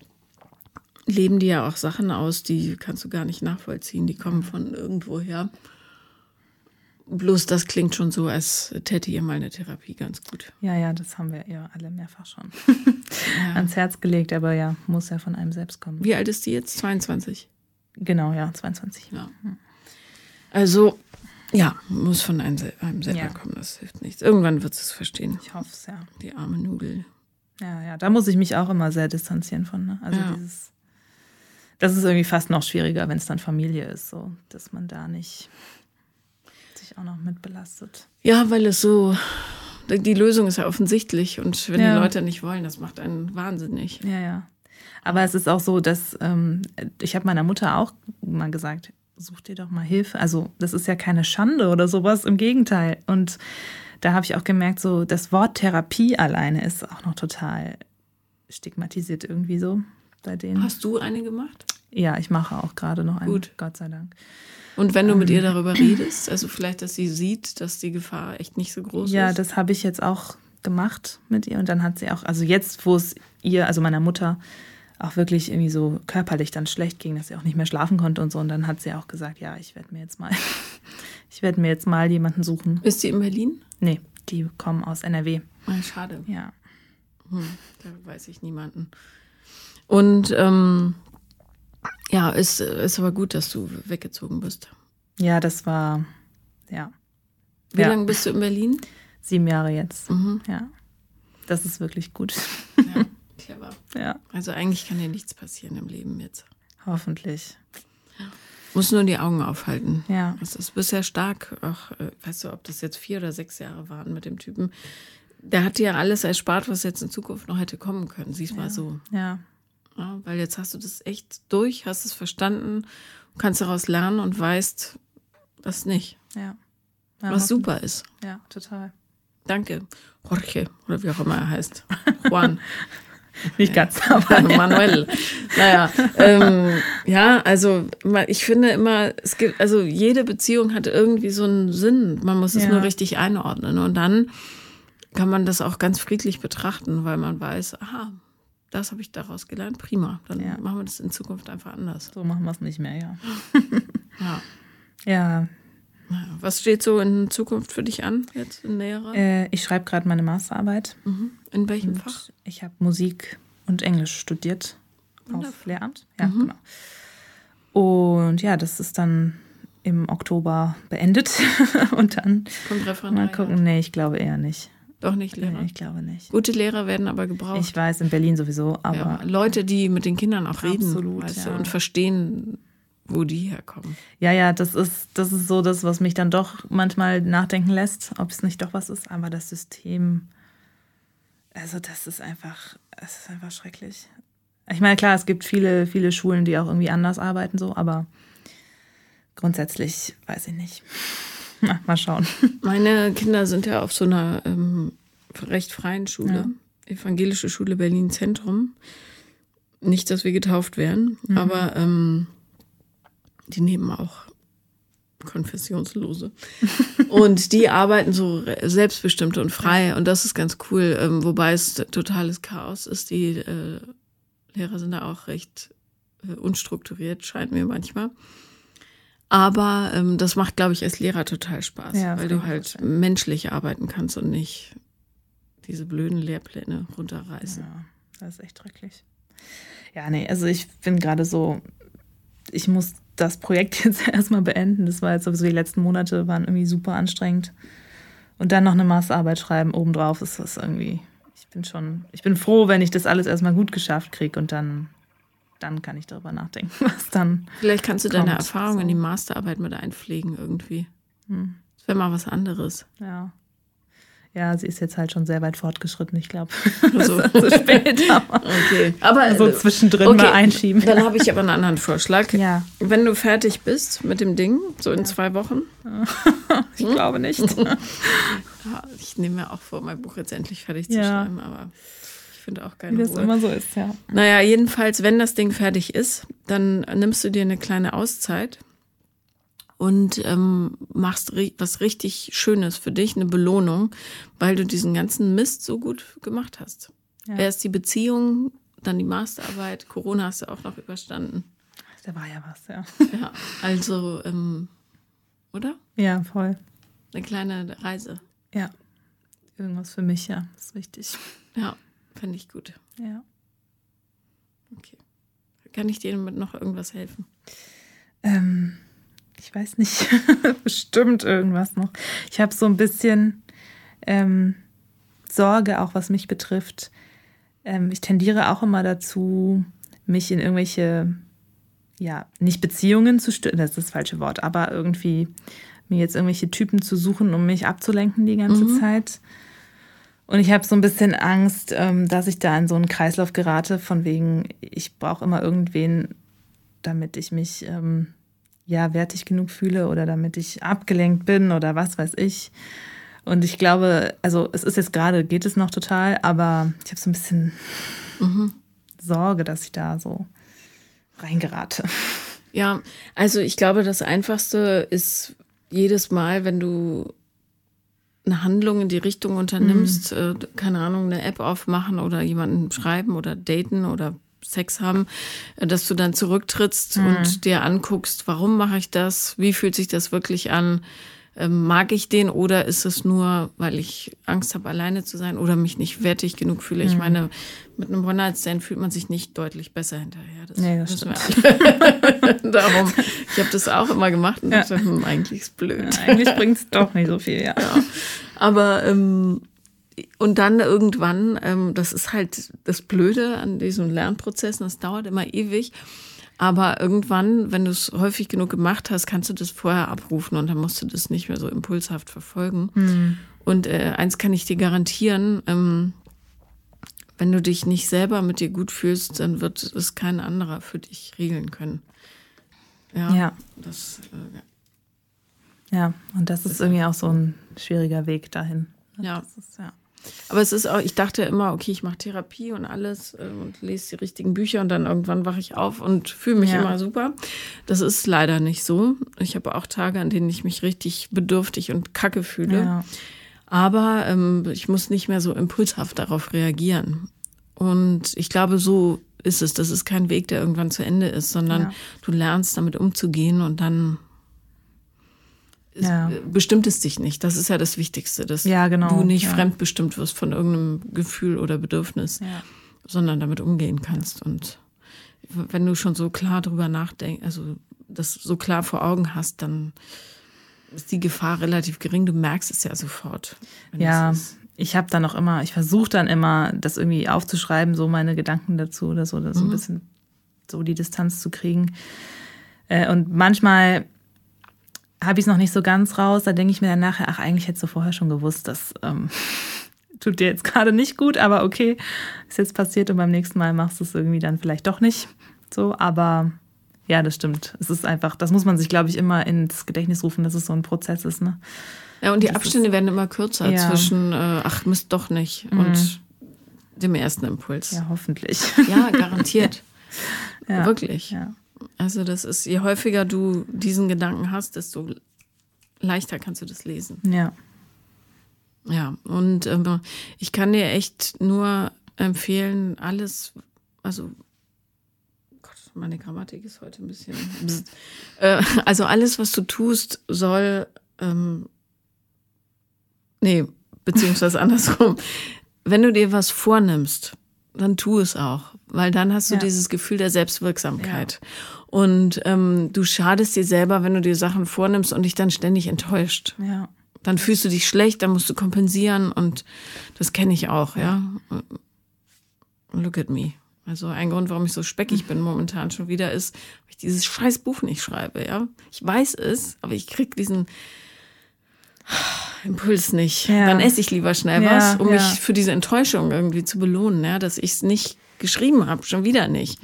leben die ja auch Sachen aus, die kannst du gar nicht nachvollziehen. Die kommen von irgendwo her. Bloß das klingt schon so, als täte ihr mal eine Therapie ganz gut. Ja, ja, das haben wir ja alle mehrfach schon ja. ans Herz gelegt, aber ja, muss ja von einem selbst kommen. Wie alt ist die jetzt? 22? Genau, ja, 22. Ja. Also, Ja, muss von einem, einem selber Ja. kommen, das hilft nichts. Irgendwann wird es verstehen, Ich hoffe es, ja. die arme Nudel. Ja, ja, da muss ich mich auch immer sehr distanzieren von. Ne? Also Ja. dieses, das ist irgendwie fast noch schwieriger, wenn es dann Familie ist, so, dass man da nicht sich auch noch mit belastet. Ja, weil es so, die Lösung ist ja offensichtlich und wenn Ja. die Leute nicht wollen, das macht einen wahnsinnig. Ja, ja. Aber es ist auch so, dass ähm, ich habe meiner Mutter auch mal gesagt, such dir doch mal Hilfe. Also das ist ja keine Schande oder sowas, im Gegenteil. Und da habe ich auch gemerkt, so das Wort Therapie alleine ist auch noch total stigmatisiert irgendwie so bei denen. Hast du eine gemacht? Ja, ich mache auch gerade noch eine, Gut. Gott sei Dank. Und wenn du mit Ähm. ihr darüber redest, also vielleicht, dass sie sieht, dass die Gefahr echt nicht so groß Ja, ist. das habe ich jetzt auch gemacht mit ihr. Und dann hat sie auch, also jetzt, wo es ihr, also meiner Mutter, auch wirklich irgendwie so körperlich dann schlecht ging, dass sie auch nicht mehr schlafen konnte und so. Und dann hat sie auch gesagt, ja, ich werde mir jetzt mal, ich werde mir jetzt mal jemanden suchen. Ist sie in Berlin? Nee, die kommen aus NRW. Ah, schade. Ja. Hm, da weiß ich niemanden. Und ähm, ja, ist, ist aber gut, dass du weggezogen bist. Ja, das war, ja, Wie Ja. lange bist du in Berlin? sieben Jahre jetzt. Mhm. Ja. Das ist wirklich gut. Ja, clever. Ja, Also eigentlich kann dir nichts passieren im Leben jetzt. hoffentlich. Muss nur die Augen aufhalten. Ja. Das ist bisher stark. Auch, äh, weißt du, ob das jetzt vier oder sechs Jahre waren mit dem Typen. Der hat dir ja alles erspart, was jetzt in Zukunft noch hätte kommen können. Sieh's mal so. Ja. Ja, weil jetzt hast du das echt durch, hast es verstanden, kannst daraus lernen und weißt, das nicht. Ja. ja Was super ist. Ja, total. Danke. Jorge, oder wie auch immer er heißt. Juan. Nicht ganz, aber. Manuel. Naja, ähm, ja, also ich finde immer, es gibt, also jede Beziehung hat irgendwie so einen Sinn. Man muss es Ja. nur richtig einordnen. Und dann kann man das auch ganz friedlich betrachten, weil man weiß, aha, das habe ich daraus gelernt, prima. Dann Ja. machen wir das in Zukunft einfach anders. So machen wir es nicht mehr, ja. Ja. Ja, Was steht so in Zukunft für dich an, jetzt in näherer? äh, ich schreibe gerade meine Masterarbeit. Mhm. In welchem Fach? Und ich habe Musik und Englisch studiert auf Wundervoll. Lehramt. Ja, Mhm. genau. Und ja, das ist dann im Oktober beendet. und dann Kommt Referendar? mal gucken. Nee, ich glaube eher nicht. Doch nicht Lehrer. Nee, ich glaube nicht. Gute Lehrer werden aber gebraucht. Ich weiß, in Berlin sowieso, aber ja, Leute, die mit den Kindern auch reden Absolut, weißt ja. du, und verstehen, wo die herkommen. ja, ja, das ist, das ist so das, was mich dann doch manchmal nachdenken lässt, ob es nicht doch was ist. Aber das System, also das ist einfach, es ist einfach schrecklich. Ich meine, klar, es gibt viele, viele Schulen, die auch irgendwie anders arbeiten, so, aber grundsätzlich weiß ich nicht. Na, mal schauen. Meine Kinder sind ja auf so einer ähm, recht freien Schule, Ja. Evangelische Schule Berlin Zentrum. Nicht, dass wir getauft werden, Mhm. aber ähm, die nehmen auch Konfessionslose. und die arbeiten so selbstbestimmt und frei. Und das ist ganz cool, ähm, wobei es totales Chaos ist. Die äh, Lehrer sind da auch recht äh, unstrukturiert, scheint mir manchmal. Aber ähm, das macht, glaube ich, als Lehrer total Spaß, Ja, weil du halt vorstellen. menschlich arbeiten kannst und nicht diese blöden Lehrpläne runterreißen. Ja, das ist echt schrecklich. Ja, nee, also ich bin gerade so, ich muss das Projekt jetzt erstmal beenden. Das war jetzt sowieso die letzten Monate, waren irgendwie super anstrengend. Und dann noch eine Masterarbeit schreiben obendrauf ist das irgendwie, ich bin schon, ich bin froh, wenn ich das alles erstmal gut geschafft kriege und dann, dann kann ich darüber nachdenken, was dann. Vielleicht kannst du deine Kommt, Erfahrung in so. die Masterarbeit mit einpflegen irgendwie. Hm, Das wäre mal was anderes. ja. Ja, sie ist jetzt halt schon sehr weit fortgeschritten, ich glaube. Also, zu spät, aber okay. Aber so äh, zwischendrin okay. mal einschieben. Dann habe ich aber einen anderen Vorschlag. Ja, Wenn du fertig bist mit dem Ding, so in zwei Wochen, ich glaube nicht. ja, ich nehme mir auch vor, mein Buch jetzt endlich fertig zu Ja. schreiben, aber ich finde auch Wie keine das Ruhe. immer so ist, ja. Naja, jedenfalls, wenn das Ding fertig ist, dann nimmst du dir eine kleine Auszeit und ähm, machst ri was richtig Schönes für dich, eine Belohnung, weil du diesen ganzen Mist so gut gemacht hast. Ja. Erst die Beziehung, dann die Masterarbeit, Corona hast du auch noch überstanden. Da war ja was, ja. Ja, also, ähm, oder? Ja, voll. Eine kleine Reise. Ja. Irgendwas für mich, ja. ist wichtig. Ja, fände ich gut. Ja. Okay. Kann ich dir mit noch irgendwas helfen? Ähm, ich weiß nicht, bestimmt irgendwas noch. Ich habe so ein bisschen ähm, Sorge, auch was mich betrifft. Ähm, ich tendiere auch immer dazu, mich in irgendwelche, ja, nicht Beziehungen zu stürzen, das ist das falsche Wort, aber irgendwie mir jetzt irgendwelche Typen zu suchen, um mich abzulenken die ganze mhm. Zeit. Und ich habe so ein bisschen Angst, ähm, dass ich da in so einen Kreislauf gerate, von wegen, ich brauche immer irgendwen, damit ich mich ähm, ja wertig genug fühle oder damit ich abgelenkt bin oder was weiß ich. Und ich glaube, also es ist jetzt gerade, geht es noch total, aber ich habe so ein bisschen mhm. Sorge, dass ich da so reingerate. Ja, also ich glaube, das Einfachste ist jedes Mal, wenn du eine Handlung in die Richtung unternimmst, mhm. äh, keine Ahnung, eine App aufmachen oder jemanden schreiben oder daten oder Sex haben, äh, dass du dann zurücktrittst mhm. und dir anguckst, warum mache ich das? Wie fühlt sich das wirklich an? Ähm, mag ich den oder ist es nur, weil ich Angst habe, alleine zu sein oder mich nicht wertig genug fühle? Mhm. Ich meine, mit einem One-Night-Stand fühlt man sich nicht deutlich besser hinterher. Das, nee, das stimmt. Darum, ich habe das auch immer gemacht und ja. dachte, hm, eigentlich ist blöd. Ja, eigentlich bringt es doch nicht so viel, ja. ja. Aber ähm, und dann irgendwann, ähm, das ist halt das Blöde an diesem Lernprozess, das dauert immer ewig. Aber irgendwann, wenn du es häufig genug gemacht hast, kannst du das vorher abrufen und dann musst du das nicht mehr so impulshaft verfolgen. Mhm. Und äh, eins kann ich dir garantieren, ähm, wenn du dich nicht selber mit dir gut fühlst, dann wird es kein anderer für dich regeln können. Ja. Ja, das, äh, ja und das, das ist irgendwie auch so ein schwieriger Weg dahin. Ja. Ist, ja. Aber es ist auch, ich dachte immer, okay, ich mache Therapie und alles äh, und lese die richtigen Bücher und dann irgendwann wache ich auf und fühle mich ja. immer super. Das ist leider nicht so. Ich habe auch Tage, an denen ich mich richtig bedürftig und kacke fühle. Ja. Aber ähm, ich muss nicht mehr so impulshaft darauf reagieren. Und ich glaube, so ist es. Das ist kein Weg, der irgendwann zu Ende ist, sondern ja. du lernst damit umzugehen und dann ja. bestimmt es dich nicht. Das ist ja das Wichtigste, dass ja, genau. du nicht ja. fremdbestimmt wirst von irgendeinem Gefühl oder Bedürfnis, sondern damit umgehen kannst. Und wenn du schon so klar drüber nachdenkst, also das so klar vor Augen hast, dann ist die Gefahr relativ gering. Du merkst es ja sofort. Ja, ich habe dann auch immer, ich versuche dann immer, das irgendwie aufzuschreiben, so meine Gedanken dazu oder so, so mhm. ein bisschen so die Distanz zu kriegen. Äh, und manchmal habe ich es noch nicht so ganz raus. Da denke ich mir dann nachher, ach, eigentlich hättest du vorher schon gewusst, das ähm, tut dir jetzt gerade nicht gut, aber okay, ist jetzt passiert und beim nächsten Mal machst du es irgendwie dann vielleicht doch nicht so. Aber ja, das stimmt. Es ist einfach, das muss man sich, glaube ich, immer ins Gedächtnis rufen, dass es so ein Prozess ist. Ne? Ja, und die das Abstände ist, werden immer kürzer ja. zwischen, äh, ach, Mist, doch nicht mhm. und dem ersten Impuls. Ja, hoffentlich. Ja, garantiert. ja. Wirklich. Ja. Also das ist, je häufiger du diesen Gedanken hast, desto leichter kannst du das lesen. Ja. Ja, und ähm, ich kann dir echt nur empfehlen, alles, also Gott, meine Grammatik ist heute ein bisschen. äh, also alles, was du tust, soll ähm, nee, beziehungsweise andersrum. Wenn du dir was vornimmst, dann tu es auch, weil dann hast du ja. dieses Gefühl der Selbstwirksamkeit. Ja. Und ähm, du schadest dir selber, wenn du dir Sachen vornimmst und dich dann ständig enttäuscht. Ja. Dann fühlst du dich schlecht, dann musst du kompensieren und das kenne ich auch, ja. Look at me. Also ein Grund, warum ich so speckig bin momentan schon wieder, ist, weil ich dieses scheiß Buch nicht schreibe, ja. Ich weiß es, aber ich krieg diesen Impuls nicht. Ja. Dann esse ich lieber schnell ja, was, um ja. mich für diese Enttäuschung irgendwie zu belohnen, ja, dass ich es nicht geschrieben habe, schon wieder nicht.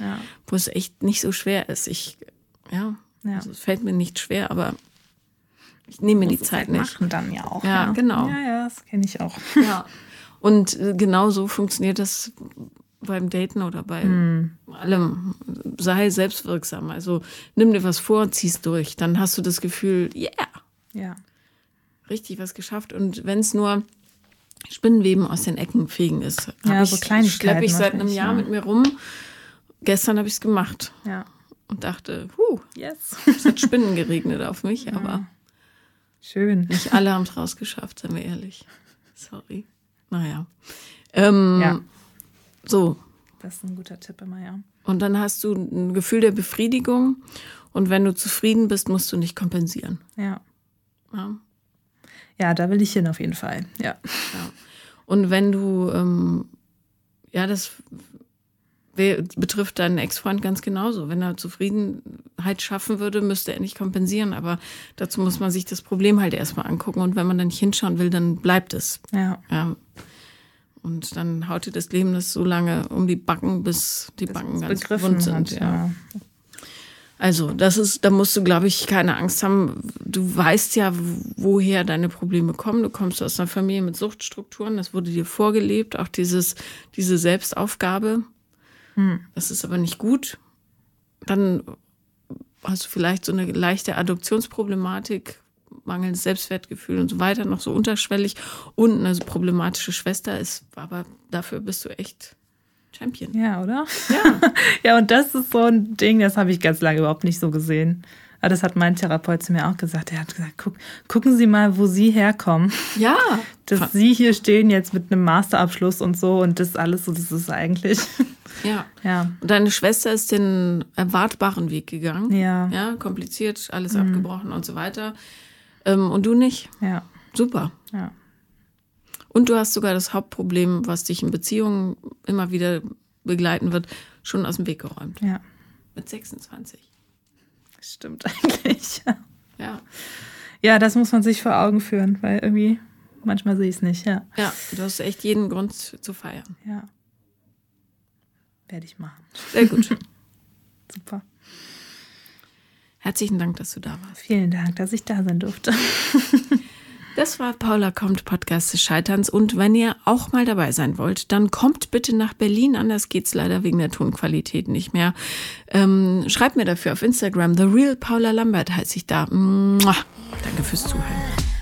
Wo es echt nicht so schwer ist. Ich, ja, Also es fällt mir nicht schwer, aber ich nehme mir die Zeit halt nicht. Machen dann ja auch. Ja, genau. Ja, ja, das kenne ich auch. Ja. Und äh, genau so funktioniert das beim Daten oder bei hm. allem. Sei selbstwirksam. Also nimm dir was vor, zieh's durch. Dann hast du das Gefühl, yeah. Ja richtig was geschafft. Und wenn es nur Spinnenweben aus den Ecken fegen ist, ja, ich, so schleppe ich seit einem Jahr ja. mit mir rum. Gestern habe ich es gemacht. Ja. Und dachte, huh, yes. es hat Spinnen geregnet auf mich, ja. aber schön. Nicht alle haben es rausgeschafft, seien wir ehrlich. Sorry. Naja. Ähm, ja. So. Das ist ein guter Tipp immer, ja. Und dann hast du ein Gefühl der Befriedigung Und wenn du zufrieden bist, musst du nicht kompensieren. Ja. Ja. Ja, da will ich hin auf jeden Fall. Ja. Ja. Und wenn du, ähm, ja, das betrifft deinen Ex-Freund ganz genauso. Wenn er Zufriedenheit schaffen würde, müsste er nicht kompensieren. Aber dazu muss man sich das Problem halt erstmal angucken. Und wenn man dann nicht hinschauen will, dann bleibt es. Ja. Ja. Und dann haut dir das Leben das so lange um die Backen, bis die Backen ganz wund sind. hat, ja. ja. Also, das ist, da musst du, glaube ich, keine Angst haben. Du weißt ja, woher deine Probleme kommen. Du kommst aus einer Familie mit Suchtstrukturen. Das wurde dir vorgelebt. Auch dieses, diese Selbstaufgabe. Das ist aber nicht gut. Dann hast du vielleicht so eine leichte Adoptionsproblematik, mangelndes Selbstwertgefühl und so weiter, noch so unterschwellig. Und eine problematische Schwester ist, aber dafür bist du echt Champion. Ja, oder? Ja. Ja, und das ist so ein Ding, das habe ich ganz lange überhaupt nicht so gesehen. Aber das hat mein Therapeut zu mir auch gesagt. Er hat gesagt, guck, gucken Sie mal, wo Sie herkommen. Ja. Dass Sie hier stehen jetzt mit einem Masterabschluss und so und das alles so, das ist eigentlich. Ja. Ja. Und deine Schwester ist den erwartbaren Weg gegangen. Ja. Ja, kompliziert, alles abgebrochen und so weiter. Ähm, und du nicht. Ja. Super. Ja. Und du hast sogar das Hauptproblem, was dich in Beziehungen immer wieder begleiten wird, schon aus dem Weg geräumt. Ja. Mit 26. Stimmt eigentlich. Ja. Ja, das muss man sich vor Augen führen, weil irgendwie manchmal sehe ich es nicht. Ja. Ja, du hast echt jeden Grund zu feiern. Ja. Werde ich machen. Sehr gut. Super. Herzlichen Dank, dass du da warst. Vielen Dank, dass ich da sein durfte. Das war Paula kommt Podcast des Scheiterns und wenn ihr auch mal dabei sein wollt, dann kommt bitte nach Berlin. Anders geht's leider wegen der Tonqualität nicht mehr. Ähm, schreibt mir dafür auf Instagram. The Real Paula Lambert heiße ich da. Mua. Danke fürs Zuhören.